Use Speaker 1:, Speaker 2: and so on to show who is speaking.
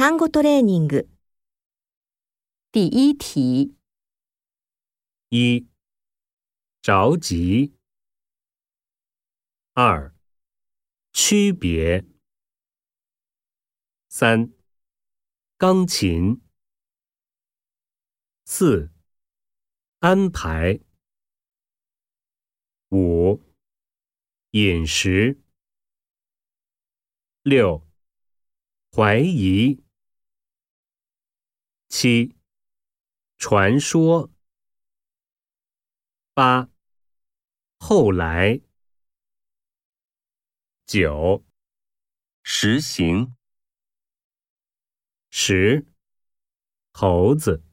Speaker 1: 単語トレーニング。
Speaker 2: 第一题，
Speaker 3: 一、着急；二、区别；三、钢琴；四、安排；五、饮食；六、怀疑； 七，传说。八，后来。九，实行。十，猴子。